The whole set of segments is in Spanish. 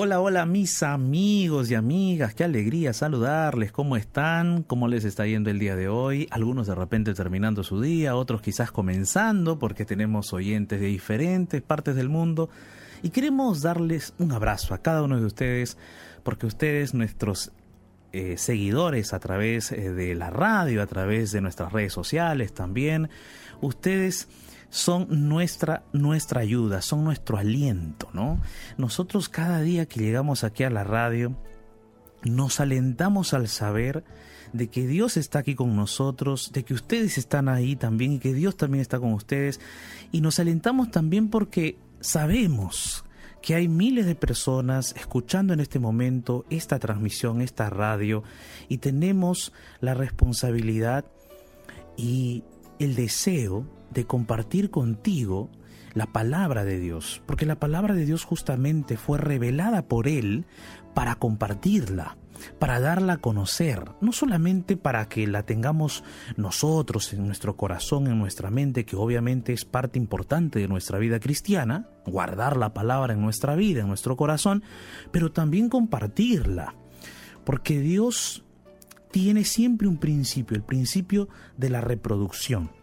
Hola, hola mis amigos y amigas, qué alegría saludarles, ¿cómo están? ¿Cómo les está yendo el día de hoy? Algunos de repente terminando su día, otros quizás comenzando porque tenemos oyentes de diferentes partes del mundo y queremos darles un abrazo a cada uno de ustedes porque ustedes, nuestros eh, seguidores a través eh, de la radio, a través de nuestras redes sociales también, ustedes son nuestra, nuestra ayuda, son nuestro aliento, ¿no? Nosotros cada día que llegamos aquí a la radio, nos alentamos al saber de que Dios está aquí con nosotros, de que ustedes están ahí también y que Dios también está con ustedes. Y nos alentamos también porque sabemos que hay miles de personas escuchando en este momento esta transmisión, esta radio, y tenemos la responsabilidad y el deseo de compartir contigo la palabra de Dios, porque la palabra de Dios justamente fue revelada por Él para compartirla, para darla a conocer, no solamente para que la tengamos nosotros en nuestro corazón, en nuestra mente, que obviamente es parte importante de nuestra vida cristiana, guardar la palabra en nuestra vida, en nuestro corazón, pero también compartirla, porque Dios tiene siempre un principio, el principio de la reproducción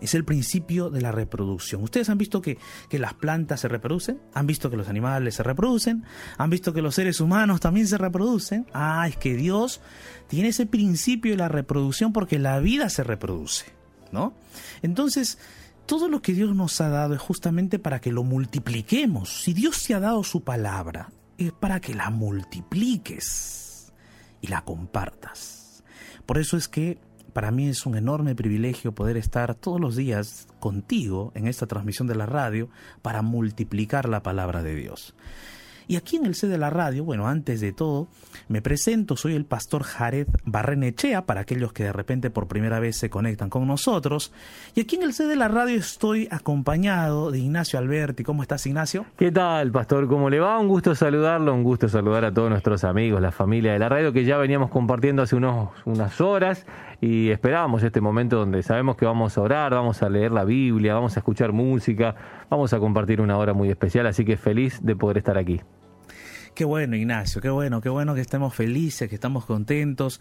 es el principio de la reproducción. Ustedes han visto que, las plantas se reproducen, han visto que los animales se reproducen, han visto que los seres humanos también se reproducen. Ah, es que Dios tiene ese principio de la reproducción porque la vida se reproduce, ¿no? Entonces, todo lo que Dios nos ha dado es justamente para que lo multipliquemos. Si Dios te ha dado su palabra, es para que la multipliques y la compartas. Por eso es que para mí es un enorme privilegio poder estar todos los días contigo en esta transmisión de la radio para multiplicar la palabra de Dios. Y aquí en el C de la radio, bueno, antes de todo, me presento, soy el pastor Jared Barrenechea, para aquellos que de repente por primera vez se conectan con nosotros. Y aquí en el C de la radio estoy acompañado de Ignacio Alberti. ¿Cómo estás, Ignacio? ¿Qué tal, pastor? ¿Cómo le va? Un gusto saludarlo, un gusto saludar a todos nuestros amigos, la familia de la radio, que ya veníamos compartiendo hace unos, unas horas y esperábamos este momento donde sabemos que vamos a orar, vamos a leer la Biblia, vamos a escuchar música, vamos a compartir una hora muy especial, así que feliz de poder estar aquí. Qué bueno, Ignacio, qué bueno, qué bueno que estemos felices, que estamos contentos.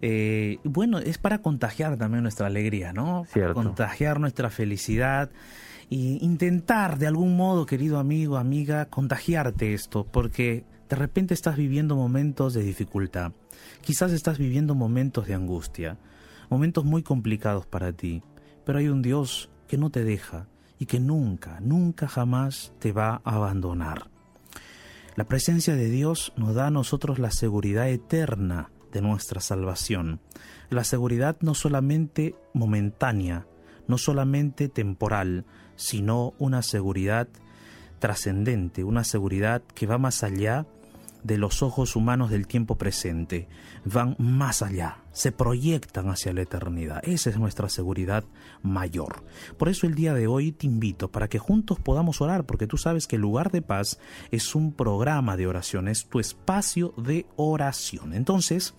Eh, bueno, es para contagiar también nuestra alegría, ¿no? Cierto. contagiar nuestra felicidad e intentar de algún modo, querido amigo, amiga, contagiarte esto, porque de repente estás viviendo momentos de dificultad, quizás estás viviendo momentos de angustia, momentos muy complicados para ti, pero hay un Dios que no te deja y que nunca, nunca jamás te va a abandonar. La presencia de Dios nos da a nosotros la seguridad eterna de nuestra salvación. La seguridad no solamente momentánea, no solamente temporal, sino una seguridad trascendente, una seguridad que va más allá de los ojos humanos del tiempo presente, van más allá, se proyectan hacia la eternidad. Esa es nuestra seguridad mayor. Por eso el día de hoy te invito para que juntos podamos orar, porque tú sabes que el lugar de paz es un programa de oración, es tu espacio de oración. Entonces,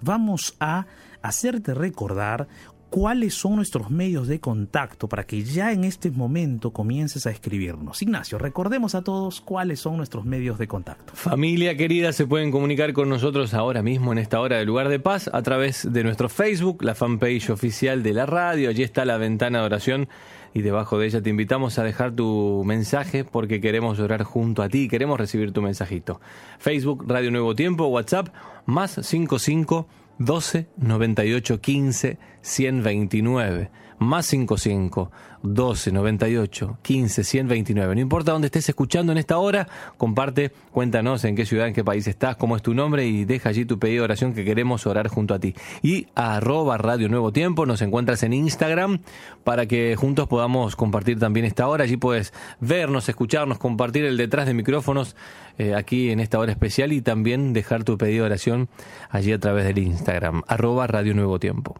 vamos a hacerte recordar cuáles son nuestros medios de contacto para que ya en este momento comiences a escribirnos. Ignacio, recordemos a todos cuáles son nuestros medios de contacto. Familia querida, se pueden comunicar con nosotros ahora mismo en esta hora de lugar de paz a través de nuestro Facebook, la fanpage oficial de la radio. Allí está la ventana de oración y debajo de ella te invitamos a dejar tu mensaje porque queremos orar junto a ti, queremos recibir tu mensajito. Facebook, Radio Nuevo Tiempo, WhatsApp, más 55 12 98 15 129 más 55 12 98 15 129. No importa dónde estés escuchando en esta hora, comparte, cuéntanos en qué ciudad, en qué país estás, cómo es tu nombre y deja allí tu pedido de oración que queremos orar junto a ti. Y arroba Radio Nuevo Tiempo nos encuentras en Instagram para que juntos podamos compartir también esta hora. Allí puedes vernos, escucharnos, compartir el detrás de micrófonos eh, aquí en esta hora especial y también dejar tu pedido de oración allí a través del Instagram, arroba Radio Nuevo Tiempo.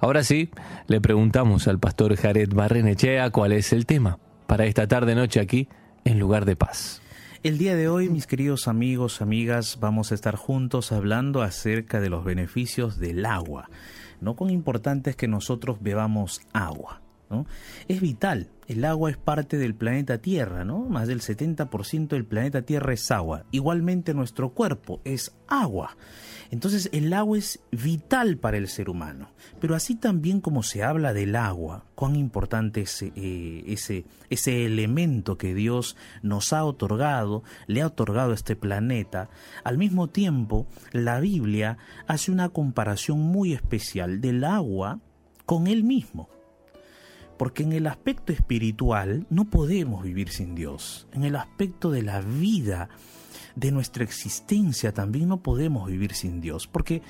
Ahora sí, le preguntamos al pastor Jared Barrenechea cuál es el tema para esta tarde noche aquí en Lugar de Paz. El día de hoy, mis queridos amigos, amigas, vamos a estar juntos hablando acerca de los beneficios del agua. No con importante es que nosotros bebamos agua. Es vital el agua es parte del planeta Tierra, ¿no? Más del 70% del planeta Tierra es agua. Igualmente nuestro cuerpo es agua. Entonces el agua es vital para el ser humano. Pero así también como se habla del agua, cuán importante es eh, ese, ese elemento que Dios nos ha otorgado, le ha otorgado a este planeta, al mismo tiempo la Biblia hace una comparación muy especial del agua con él mismo. Porque en el aspecto espiritual no podemos vivir sin Dios. En el aspecto de la vida, de nuestra existencia, también no podemos vivir sin Dios. Porque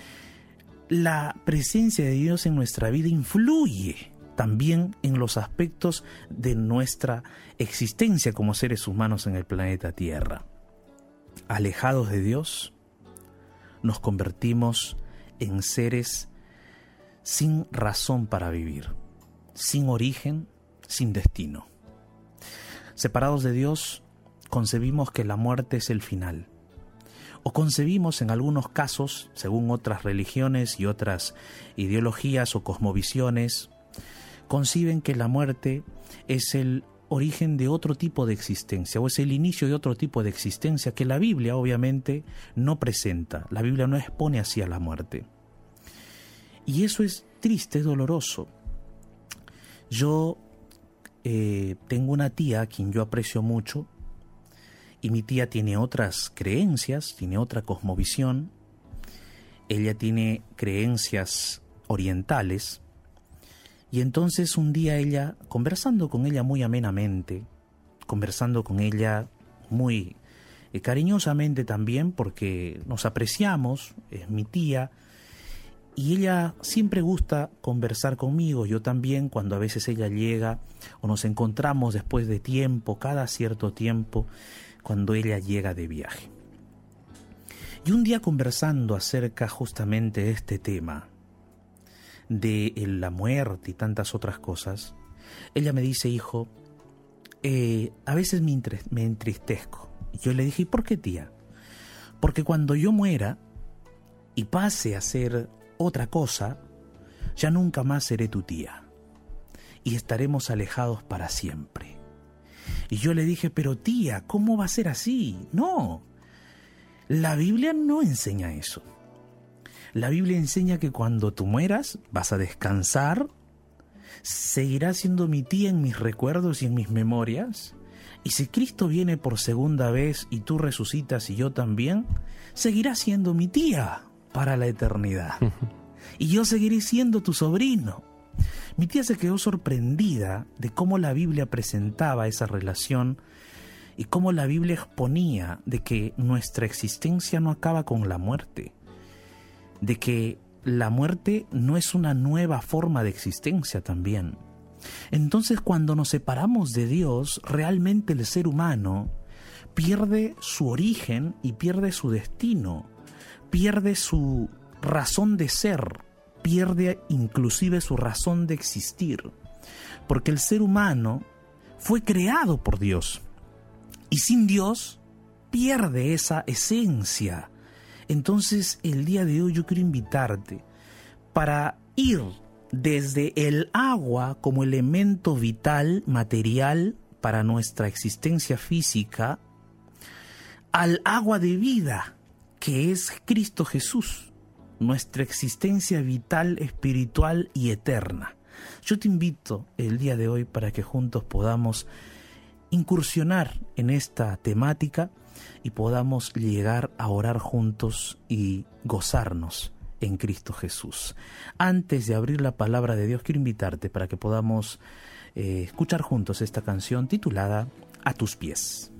la presencia de Dios en nuestra vida influye también en los aspectos de nuestra existencia como seres humanos en el planeta Tierra. Alejados de Dios, nos convertimos en seres sin razón para vivir sin origen, sin destino. Separados de Dios, concebimos que la muerte es el final. O concebimos en algunos casos, según otras religiones y otras ideologías o cosmovisiones, conciben que la muerte es el origen de otro tipo de existencia o es el inicio de otro tipo de existencia que la Biblia obviamente no presenta. La Biblia no expone así a la muerte. Y eso es triste, es doloroso, yo eh, tengo una tía a quien yo aprecio mucho y mi tía tiene otras creencias, tiene otra cosmovisión, ella tiene creencias orientales. Y entonces un día ella, conversando con ella muy amenamente, conversando con ella muy eh, cariñosamente también porque nos apreciamos, es mi tía, y ella siempre gusta conversar conmigo, yo también, cuando a veces ella llega o nos encontramos después de tiempo, cada cierto tiempo, cuando ella llega de viaje. Y un día conversando acerca justamente de este tema, de la muerte y tantas otras cosas, ella me dice, hijo, eh, a veces me, entristezco. Y yo le dije, ¿y por qué tía? Porque cuando yo muera y pase a ser otra cosa, ya nunca más seré tu tía y estaremos alejados para siempre. Y yo le dije, pero tía, ¿cómo va a ser así? No, la Biblia no enseña eso. La Biblia enseña que cuando tú mueras vas a descansar, seguirás siendo mi tía en mis recuerdos y en mis memorias. Y si Cristo viene por segunda vez y tú resucitas y yo también, seguirás siendo mi tía para la eternidad. y yo seguiré siendo tu sobrino. Mi tía se quedó sorprendida de cómo la Biblia presentaba esa relación y cómo la Biblia exponía de que nuestra existencia no acaba con la muerte, de que la muerte no es una nueva forma de existencia también. Entonces cuando nos separamos de Dios, realmente el ser humano pierde su origen y pierde su destino pierde su razón de ser, pierde inclusive su razón de existir, porque el ser humano fue creado por Dios y sin Dios pierde esa esencia. Entonces el día de hoy yo quiero invitarte para ir desde el agua como elemento vital, material para nuestra existencia física, al agua de vida, que es Cristo Jesús, nuestra existencia vital, espiritual y eterna. Yo te invito el día de hoy para que juntos podamos incursionar en esta temática y podamos llegar a orar juntos y gozarnos en Cristo Jesús. Antes de abrir la palabra de Dios, quiero invitarte para que podamos eh, escuchar juntos esta canción titulada A tus pies.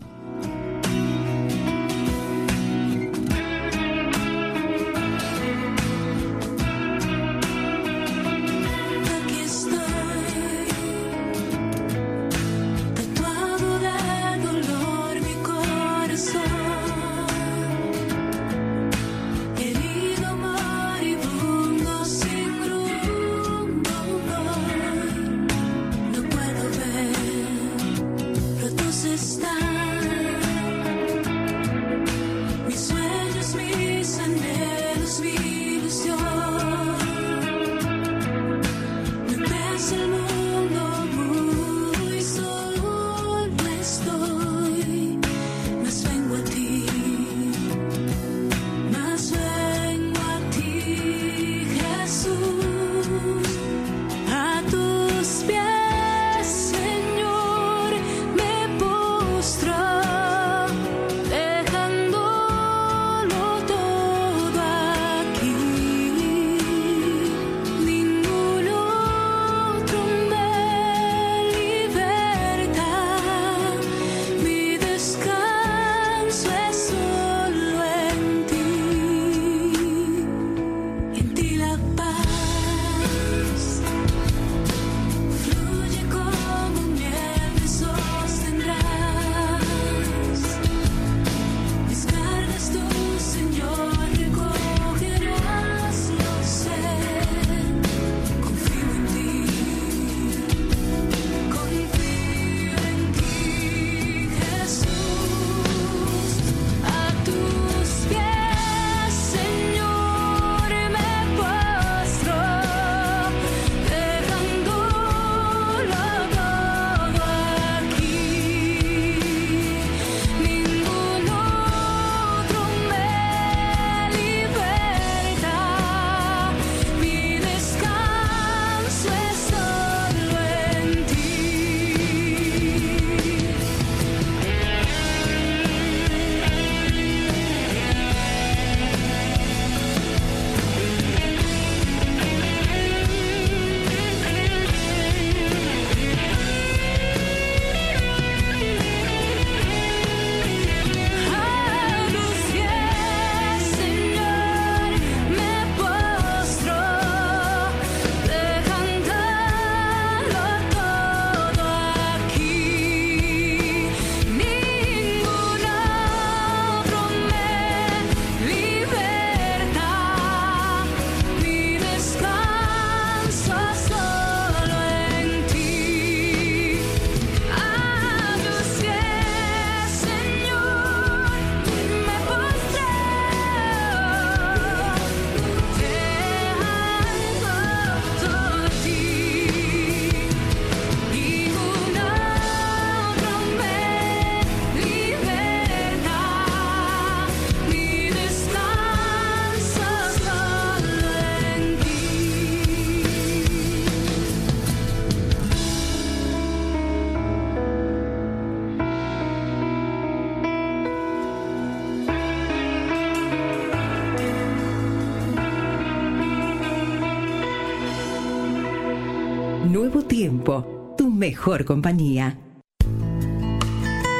Nuevo tiempo, tu mejor compañía.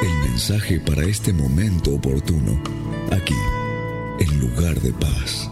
El mensaje para este momento oportuno, aquí, en lugar de paz.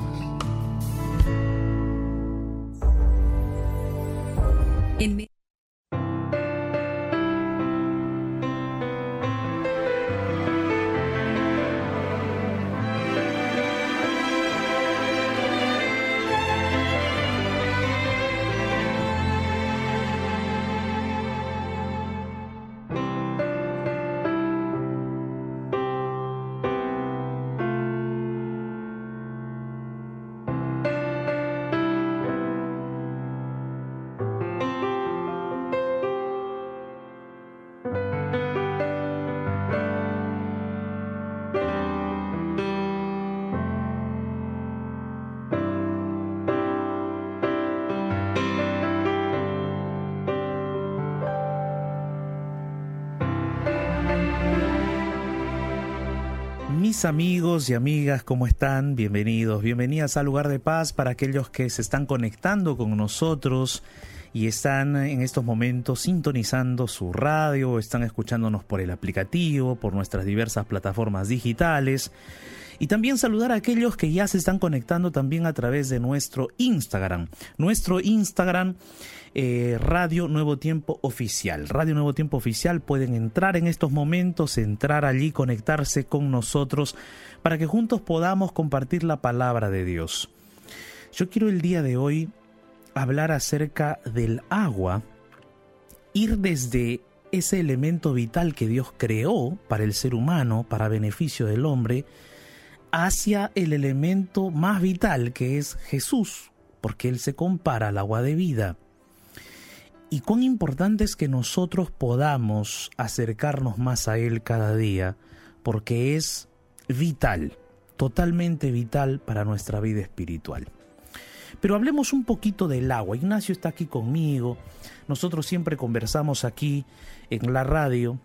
Amigos y amigas, ¿cómo están? Bienvenidos, bienvenidas al lugar de paz para aquellos que se están conectando con nosotros y están en estos momentos sintonizando su radio, están escuchándonos por el aplicativo, por nuestras diversas plataformas digitales. Y también saludar a aquellos que ya se están conectando también a través de nuestro Instagram. Nuestro Instagram eh, Radio Nuevo Tiempo Oficial. Radio Nuevo Tiempo Oficial pueden entrar en estos momentos, entrar allí, conectarse con nosotros para que juntos podamos compartir la palabra de Dios. Yo quiero el día de hoy hablar acerca del agua, ir desde ese elemento vital que Dios creó para el ser humano, para beneficio del hombre, hacia el elemento más vital que es Jesús, porque Él se compara al agua de vida y cuán importante es que nosotros podamos acercarnos más a Él cada día, porque es vital, totalmente vital para nuestra vida espiritual. Pero hablemos un poquito del agua. Ignacio está aquí conmigo, nosotros siempre conversamos aquí en la radio.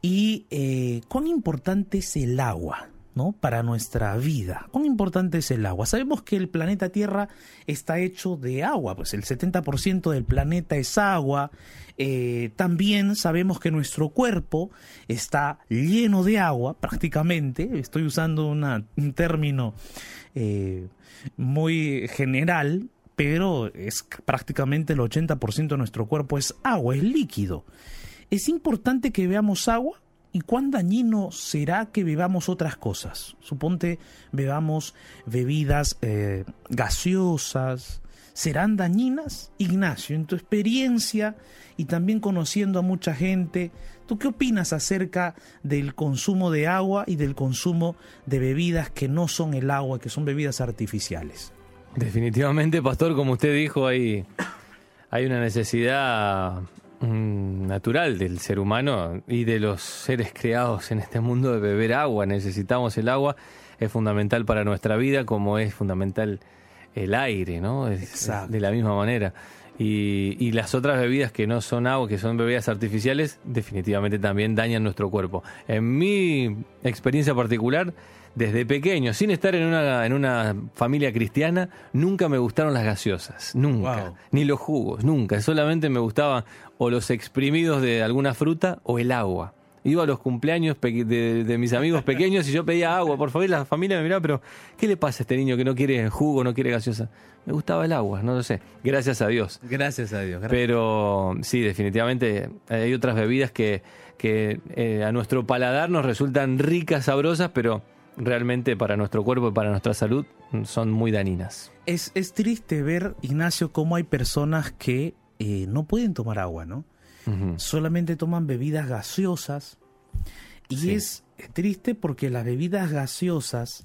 Y eh, cuán importante es el agua. ¿No? para nuestra vida. ¿Cuán importante es el agua? Sabemos que el planeta Tierra está hecho de agua, pues el 70% del planeta es agua. Eh, también sabemos que nuestro cuerpo está lleno de agua, prácticamente. Estoy usando un término eh, muy general, pero es prácticamente el 80% de nuestro cuerpo es agua, es líquido. Es importante que veamos agua ¿Y cuán dañino será que bebamos otras cosas? Suponte bebamos bebidas eh, gaseosas. ¿Serán dañinas? Ignacio, en tu experiencia y también conociendo a mucha gente, ¿tú qué opinas acerca del consumo de agua y del consumo de bebidas que no son el agua, que son bebidas artificiales? Definitivamente, pastor, como usted dijo, hay, hay una necesidad natural del ser humano y de los seres creados en este mundo de beber agua. Necesitamos el agua, es fundamental para nuestra vida como es fundamental el aire, ¿no? de la misma manera. Y, y, las otras bebidas que no son agua, que son bebidas artificiales, definitivamente también dañan nuestro cuerpo. En mi experiencia particular, desde pequeño, sin estar en una, en una familia cristiana, nunca me gustaron las gaseosas, nunca. Ni los jugos, nunca. Solamente me gustaban o los exprimidos de alguna fruta o el agua. Iba a los cumpleaños de, mis amigos pequeños y yo pedía agua, por favor, la familia me miraba, pero ¿qué le pasa a este niño que no quiere jugo, no quiere gaseosa? Me gustaba el agua, no lo sé. Gracias a Dios. Gracias a Dios. Pero sí, definitivamente hay otras bebidas que, que eh, a nuestro paladar nos resultan ricas, sabrosas, pero realmente para nuestro cuerpo y para nuestra salud son muy dañinas. Es, es triste ver, Ignacio, cómo hay personas que eh, no pueden tomar agua, ¿no? Solamente toman bebidas gaseosas. Y es triste porque las bebidas gaseosas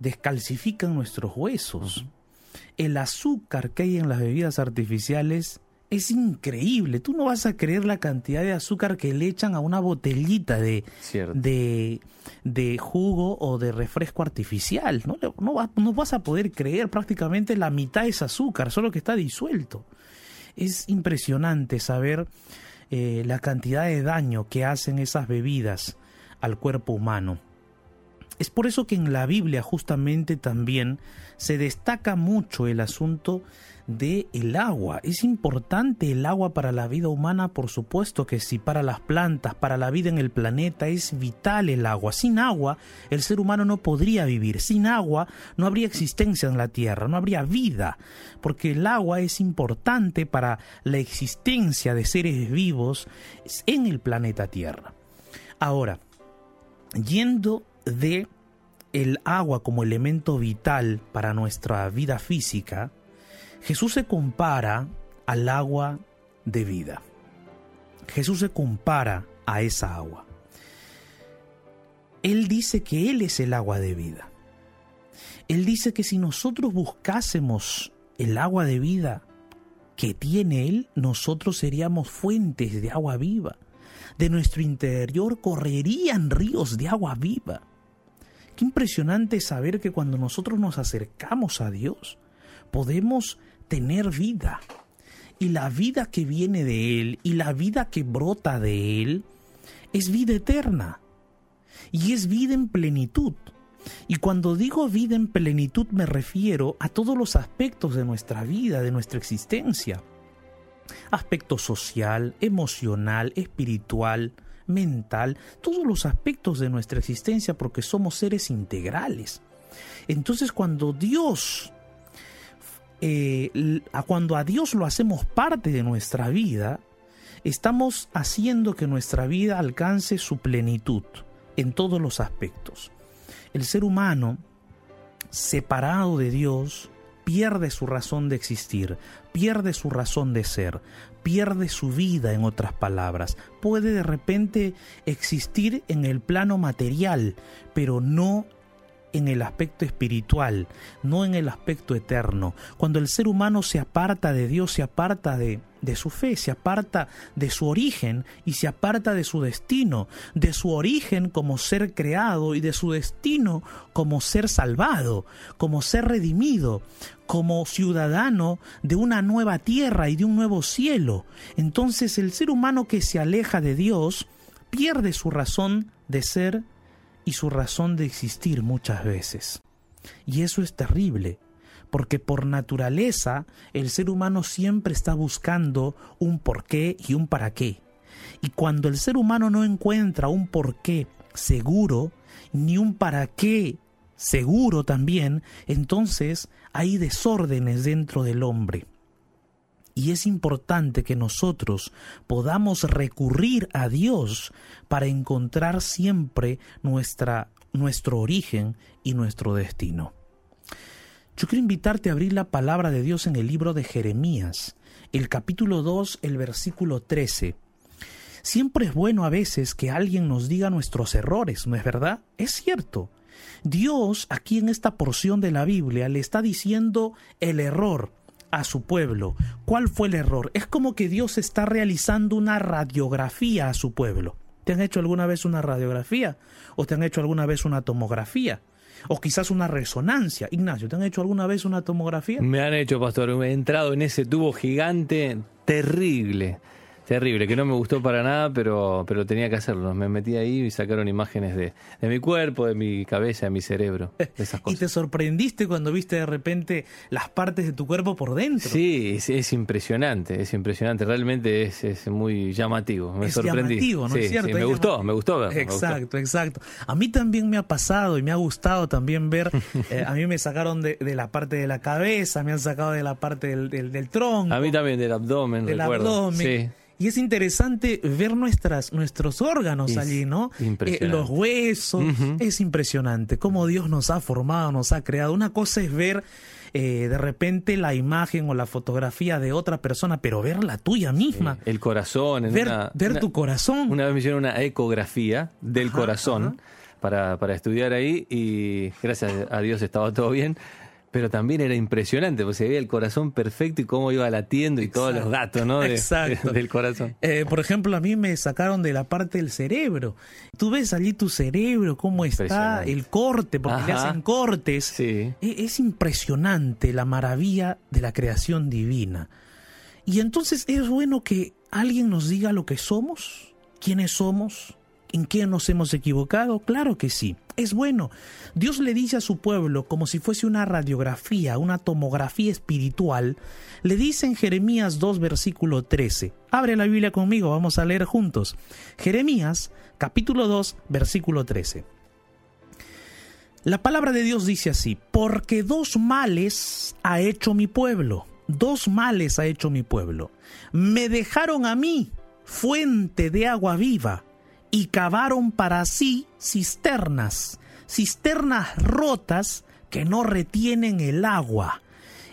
descalcifican nuestros huesos. El azúcar que hay en las bebidas artificiales es increíble. Tú no vas a creer la cantidad de azúcar que le echan a una botellita de, de, de, jugo o de refresco artificial. No, no, no, vas a poder creer prácticamente la mitad es azúcar, solo que está disuelto. Es impresionante saber eh, la cantidad de daño que hacen esas bebidas al cuerpo humano. Es por eso que en la Biblia justamente también se destaca mucho el asunto de el agua. Es importante el agua para la vida humana, por supuesto que sí, para las plantas, para la vida en el planeta, es vital el agua. Sin agua, el ser humano no podría vivir. Sin agua, no habría existencia en la Tierra, no habría vida, porque el agua es importante para la existencia de seres vivos en el planeta Tierra. Ahora, yendo de el agua como elemento vital para nuestra vida física, Jesús se compara al agua de vida. Jesús se compara a esa agua. Él dice que Él es el agua de vida. Él dice que si nosotros buscásemos el agua de vida que tiene Él, nosotros seríamos fuentes de agua viva. De nuestro interior correrían ríos de agua viva. Qué impresionante saber que cuando nosotros nos acercamos a Dios, podemos tener vida. Y la vida que viene de Él y la vida que brota de Él es vida eterna. Y es vida en plenitud. Y cuando digo vida en plenitud me refiero a todos los aspectos de nuestra vida, de nuestra existencia. Aspecto social, emocional, espiritual, mental, todos los aspectos de nuestra existencia porque somos seres integrales. Entonces cuando Dios, eh, cuando a Dios lo hacemos parte de nuestra vida, estamos haciendo que nuestra vida alcance su plenitud en todos los aspectos. El ser humano, separado de Dios, pierde su razón de existir, pierde su razón de ser, pierde su vida en otras palabras. Puede de repente existir en el plano material, pero no en el aspecto espiritual, no en el aspecto eterno. Cuando el ser humano se aparta de Dios, se aparta de, su fe, se aparta de su origen y se aparta de su destino, de su origen como ser creado y de su destino como ser salvado, como ser redimido, como ciudadano de una nueva tierra y de un nuevo cielo. Entonces el ser humano que se aleja de Dios pierde su razón de ser y su razón de existir muchas veces. Y eso es terrible, porque por naturaleza el ser humano siempre está buscando un porqué y un para qué. Y cuando el ser humano no encuentra un porqué seguro, ni un para qué seguro también, entonces hay desórdenes dentro del hombre. Y es importante que nosotros podamos recurrir a Dios para encontrar siempre nuestra, nuestro origen y nuestro destino. Yo quiero invitarte a abrir la palabra de Dios en el libro de Jeremías, el capítulo 2, el versículo 13. Siempre es bueno a veces que alguien nos diga nuestros errores, ¿no es verdad? Es cierto. Dios aquí en esta porción de la Biblia le está diciendo el error a su pueblo. ¿Cuál fue el error? Es como que Dios está realizando una radiografía a su pueblo. ¿Te han hecho alguna vez una radiografía? ¿O te han hecho alguna vez una tomografía? O quizás una resonancia. Ignacio, ¿te han hecho alguna vez una tomografía? Me han hecho, pastor. Me he entrado en ese tubo gigante terrible terrible, que no me gustó para nada, pero, pero tenía que hacerlo. Me metí ahí y sacaron imágenes de, de mi cuerpo, de mi cabeza, de mi cerebro, esas cosas. ¿Y te sorprendiste cuando viste de repente las partes de tu cuerpo por dentro? Sí, es, impresionante, es impresionante. Realmente es, es muy llamativo. Me es sorprendí. Llamativo, ¿no es cierto? me gustó, me gustó verlo. Exacto, exacto. A mí también me ha pasado y me ha gustado también ver. Eh, a mí me sacaron de, de, la parte de la cabeza, me han sacado de la parte del, del, del tronco. A mí también del abdomen, del recuerdo. abdomen. Sí. Y es interesante ver nuestras, nuestros órganos Es allí, ¿no? impresionante. Eh, los huesos. Es impresionante cómo Dios nos ha formado, nos ha creado. Una cosa es ver eh, de repente la imagen o la fotografía de otra persona, pero ver la tuya misma. El corazón. en ver una- ver una- tu corazón. Una vez me hicieron una ecografía del Ajá, corazón ajá. para, para estudiar ahí y gracias a Dios estaba todo bien. Pero también era impresionante, porque se veía el corazón perfecto y cómo iba latiendo y todos los datos ¿no? de- Exacto. del corazón. Eh, por ejemplo, a mí me sacaron de la parte del cerebro. Tú ves allí tu cerebro, cómo está, el corte, porque le Ajá. hacen cortes. Sí. E- Es impresionante la maravilla de la creación divina. Y entonces es bueno que alguien nos diga lo que somos, quiénes somos, en qué nos hemos equivocado. Claro que sí. Es bueno. Dios le dice a su pueblo como si fuese una radiografía, una tomografía espiritual. Le dice en Jeremías 2, versículo 13. Abre la Biblia conmigo, vamos a leer juntos. Jeremías, capítulo 2, versículo 13. La palabra de Dios dice así, porque dos males ha hecho mi pueblo, dos males ha hecho mi pueblo. Me dejaron a mí fuente de agua viva y cavaron para sí cisternas, cisternas rotas que no retienen el agua.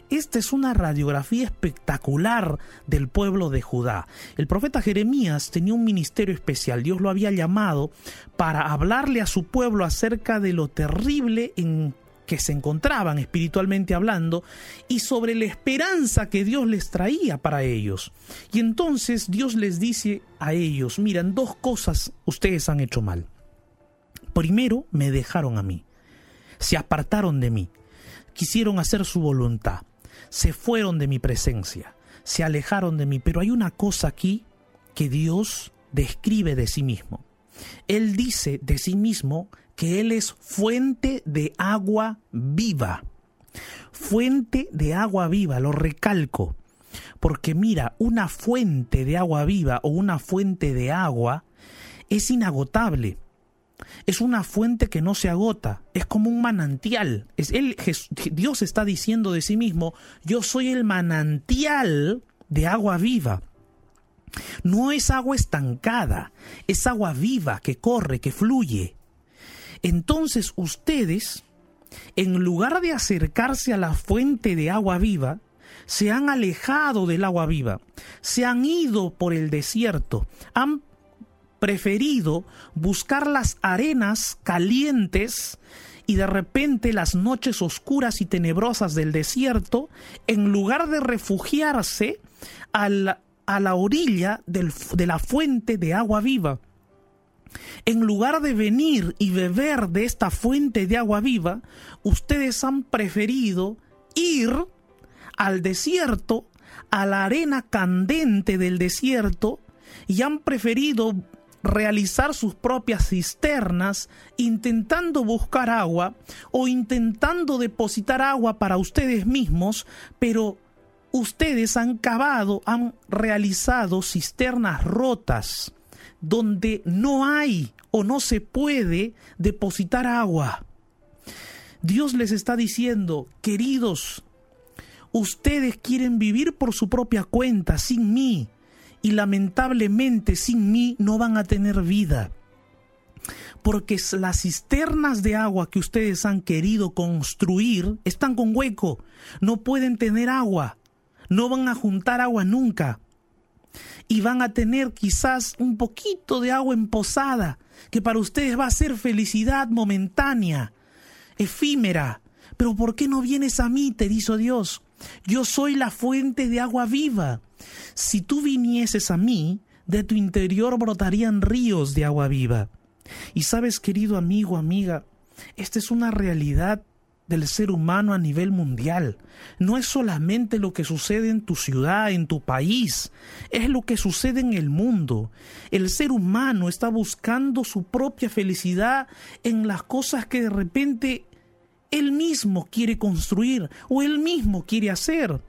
Esta es una radiografía espectacular del pueblo de Judá. El profeta Jeremías tenía un ministerio especial. Dios lo había llamado para hablarle a su pueblo acerca de lo terrible en que se encontraban espiritualmente hablando y sobre la esperanza que Dios les traía para ellos. Y entonces Dios les dice a ellos, miran, dos cosas ustedes han hecho mal. Primero, me dejaron a mí, se apartaron de mí, quisieron hacer su voluntad se fueron de mi presencia, se alejaron de mí. Pero hay una cosa aquí que Dios describe de sí mismo. Él dice de sí mismo que Él es fuente de agua viva. Fuente de agua viva, lo recalco. Porque mira, una fuente de agua viva o una fuente de agua es inagotable es una fuente que no se agota, es como un manantial. Es él, Dios está diciendo de sí mismo, yo soy el manantial de agua viva. No es agua estancada, es agua viva que corre, que fluye. Entonces ustedes, en lugar de acercarse a la fuente de agua viva, se han alejado del agua viva, se han ido por el desierto, han preferido buscar las arenas calientes y de repente las noches oscuras y tenebrosas del desierto, en lugar de refugiarse a la, orilla de la fuente de agua viva. En lugar de venir y beber de esta fuente de agua viva, ustedes han preferido ir al desierto, a la arena candente del desierto, y han preferido realizar sus propias cisternas intentando buscar agua o intentando depositar agua para ustedes mismos, pero ustedes han cavado, han realizado cisternas rotas donde no hay o no se puede depositar agua. Dios les está diciendo, queridos, ustedes quieren vivir por su propia cuenta, sin mí, y lamentablemente sin mí no van a tener vida. Porque las cisternas de agua que ustedes han querido construir están con hueco, no pueden tener agua, no van a juntar agua nunca. Y van a tener quizás un poquito de agua emposada, que para ustedes va a ser felicidad momentánea, efímera. Pero ¿por qué no vienes a mí? te dijo Dios. Yo soy la fuente de agua viva. Si tú vinieses a mí, de tu interior brotarían ríos de agua viva. Y sabes, querido amigo, amiga, esta es una realidad del ser humano a nivel mundial. No es solamente lo que sucede en tu ciudad, en tu país, es lo que sucede en el mundo. El ser humano está buscando su propia felicidad en las cosas que de repente él mismo quiere construir o él mismo quiere hacer.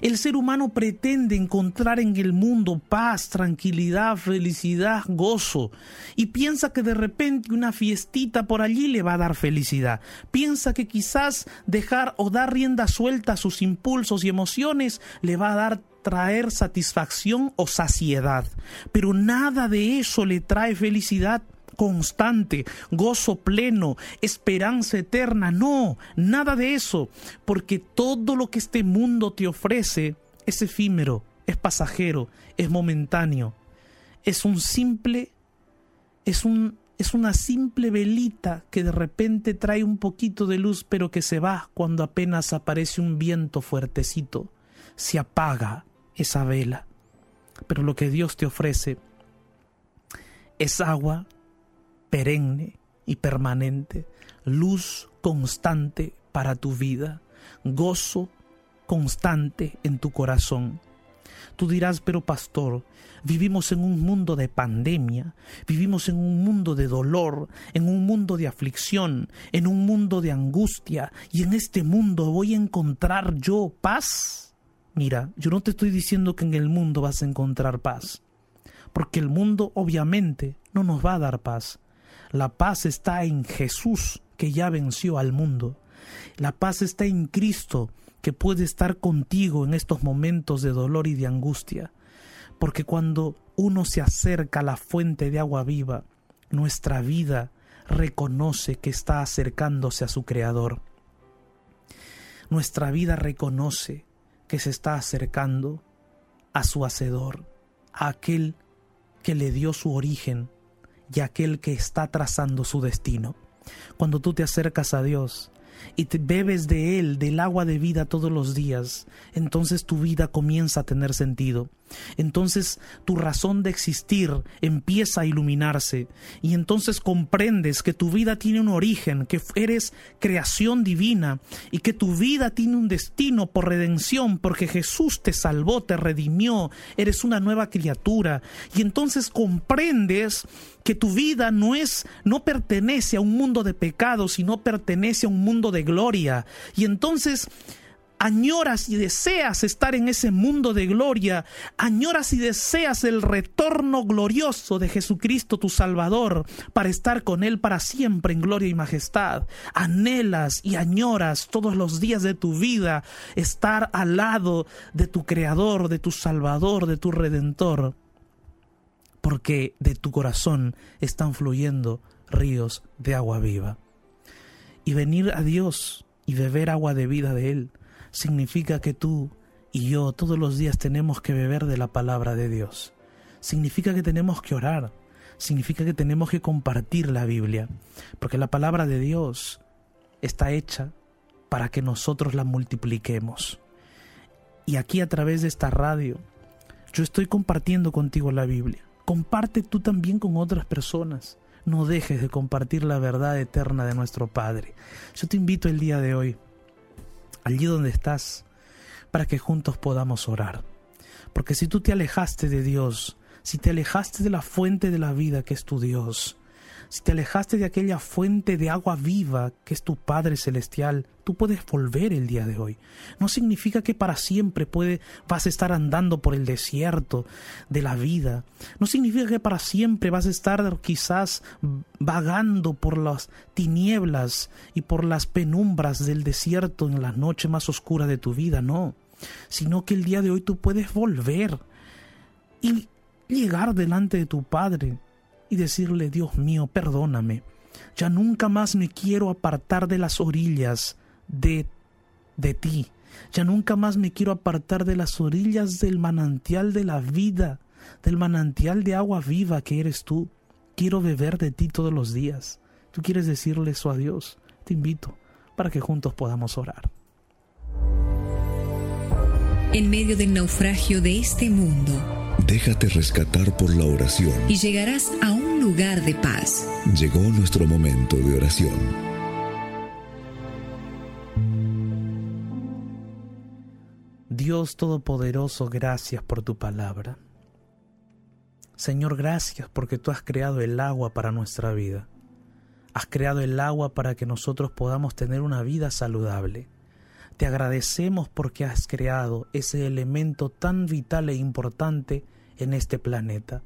El ser humano pretende encontrar en el mundo paz, tranquilidad, felicidad, gozo, y piensa que de repente una fiestita por allí le va a dar felicidad. Piensa que quizás dejar o dar rienda suelta a sus impulsos y emociones le va a dar traer satisfacción o saciedad. Pero nada de eso le trae felicidad constante, gozo pleno, esperanza eterna. No, nada de eso, porque todo lo que este mundo te ofrece es efímero, es pasajero, es momentáneo. Es un simple, es un es una simple velita que de repente trae un poquito de luz pero que se va cuando apenas aparece un viento fuertecito. Se apaga esa vela. Pero lo que Dios te ofrece es agua perenne y permanente, luz constante para tu vida, gozo constante en tu corazón. Tú dirás, pero pastor, vivimos en un mundo de pandemia, vivimos en un mundo de dolor, en un mundo de aflicción, en un mundo de angustia, y en este mundo voy a encontrar yo paz. Mira, yo no te estoy diciendo que en el mundo vas a encontrar paz, porque el mundo obviamente no nos va a dar paz. La paz está en Jesús, que ya venció al mundo. La paz está en Cristo, que puede estar contigo en estos momentos de dolor y de angustia. Porque cuando uno se acerca a la fuente de agua viva, nuestra vida reconoce que está acercándose a su Creador. Nuestra vida reconoce que se está acercando a su Hacedor, a aquel que le dio su origen y aquel que está trazando su destino. Cuando tú te acercas a Dios, y te bebes de él, del agua de vida todos los días, entonces tu vida comienza a tener sentido. Entonces tu razón de existir empieza a iluminarse y entonces comprendes que tu vida tiene un origen, que eres creación divina y que tu vida tiene un destino por redención porque Jesús te salvó, te redimió, eres una nueva criatura y entonces comprendes que tu vida no es no pertenece a un mundo de pecado, sino pertenece a un mundo de gloria. Y entonces añoras y deseas estar en ese mundo de gloria, añoras y deseas el retorno glorioso de Jesucristo tu Salvador para estar con Él para siempre en gloria y majestad. Anhelas y añoras todos los días de tu vida estar al lado de tu Creador, de tu Salvador, de tu Redentor, porque de tu corazón están fluyendo ríos de agua viva. Y venir a Dios y beber agua de vida de Él significa que tú y yo todos los días tenemos que beber de la palabra de Dios. Significa que tenemos que orar. Significa que tenemos que compartir la Biblia. Porque la palabra de Dios está hecha para que nosotros la multipliquemos. Y aquí a través de esta radio, yo estoy compartiendo contigo la Biblia. Comparte tú también con otras personas. No dejes de compartir la verdad eterna de nuestro Padre. Yo te invito el día de hoy allí donde estás, para que juntos podamos orar. Porque si tú te alejaste de Dios, si te alejaste de la fuente de la vida que es tu Dios, si te alejaste de aquella fuente de agua viva que es tu Padre Celestial, tú puedes volver el día de hoy. No significa que para siempre puede, vas a estar andando por el desierto de la vida. No significa que para siempre vas a estar quizás vagando por las tinieblas y por las penumbras del desierto en la noche más oscura de tu vida. No. Sino que el día de hoy tú puedes volver y llegar delante de tu Padre y decirle, Dios mío, perdóname. Ya nunca más me quiero apartar de las orillas de, de ti. Ya nunca más me quiero apartar de las orillas del manantial de la vida, del manantial de agua viva que eres tú. Quiero beber de ti todos los días. ¿Tú quieres decirle eso a Dios? Te invito para que juntos podamos orar. En medio del naufragio de este mundo, Déjate rescatar por la oración. y llegarás a un lugar de paz. Llegó nuestro momento de oración. Dios Todopoderoso, gracias por tu palabra. Señor, gracias porque tú has creado el agua para nuestra vida. Has creado el agua para que nosotros podamos tener una vida saludable. Te agradecemos porque has creado ese elemento tan vital e importante en este planeta.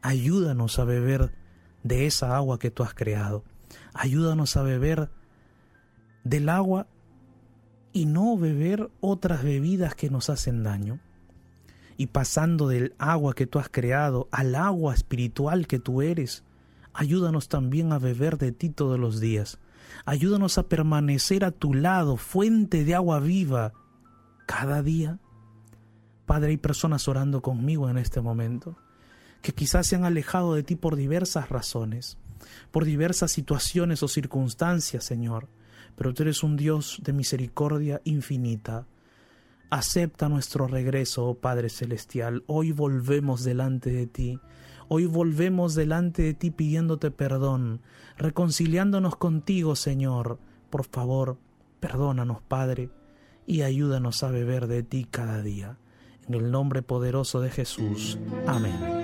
Ayúdanos a beber de esa agua que tú has creado. Ayúdanos a beber del agua y no beber otras bebidas que nos hacen daño. Y pasando del agua que tú has creado al agua espiritual que tú eres, ayúdanos también a beber de ti todos los días. Ayúdanos a permanecer a tu lado, fuente de agua viva, cada día. Padre, hay personas orando conmigo en este momento, que quizás se han alejado de ti por diversas razones, por diversas situaciones o circunstancias, Señor pero tú eres un Dios de misericordia infinita. Acepta nuestro regreso, oh Padre Celestial. Hoy volvemos delante de ti. Hoy volvemos delante de ti pidiéndote perdón, reconciliándonos contigo, Señor. Por favor, perdónanos, Padre, y ayúdanos a beber de ti cada día. En el nombre poderoso de Jesús. Amén.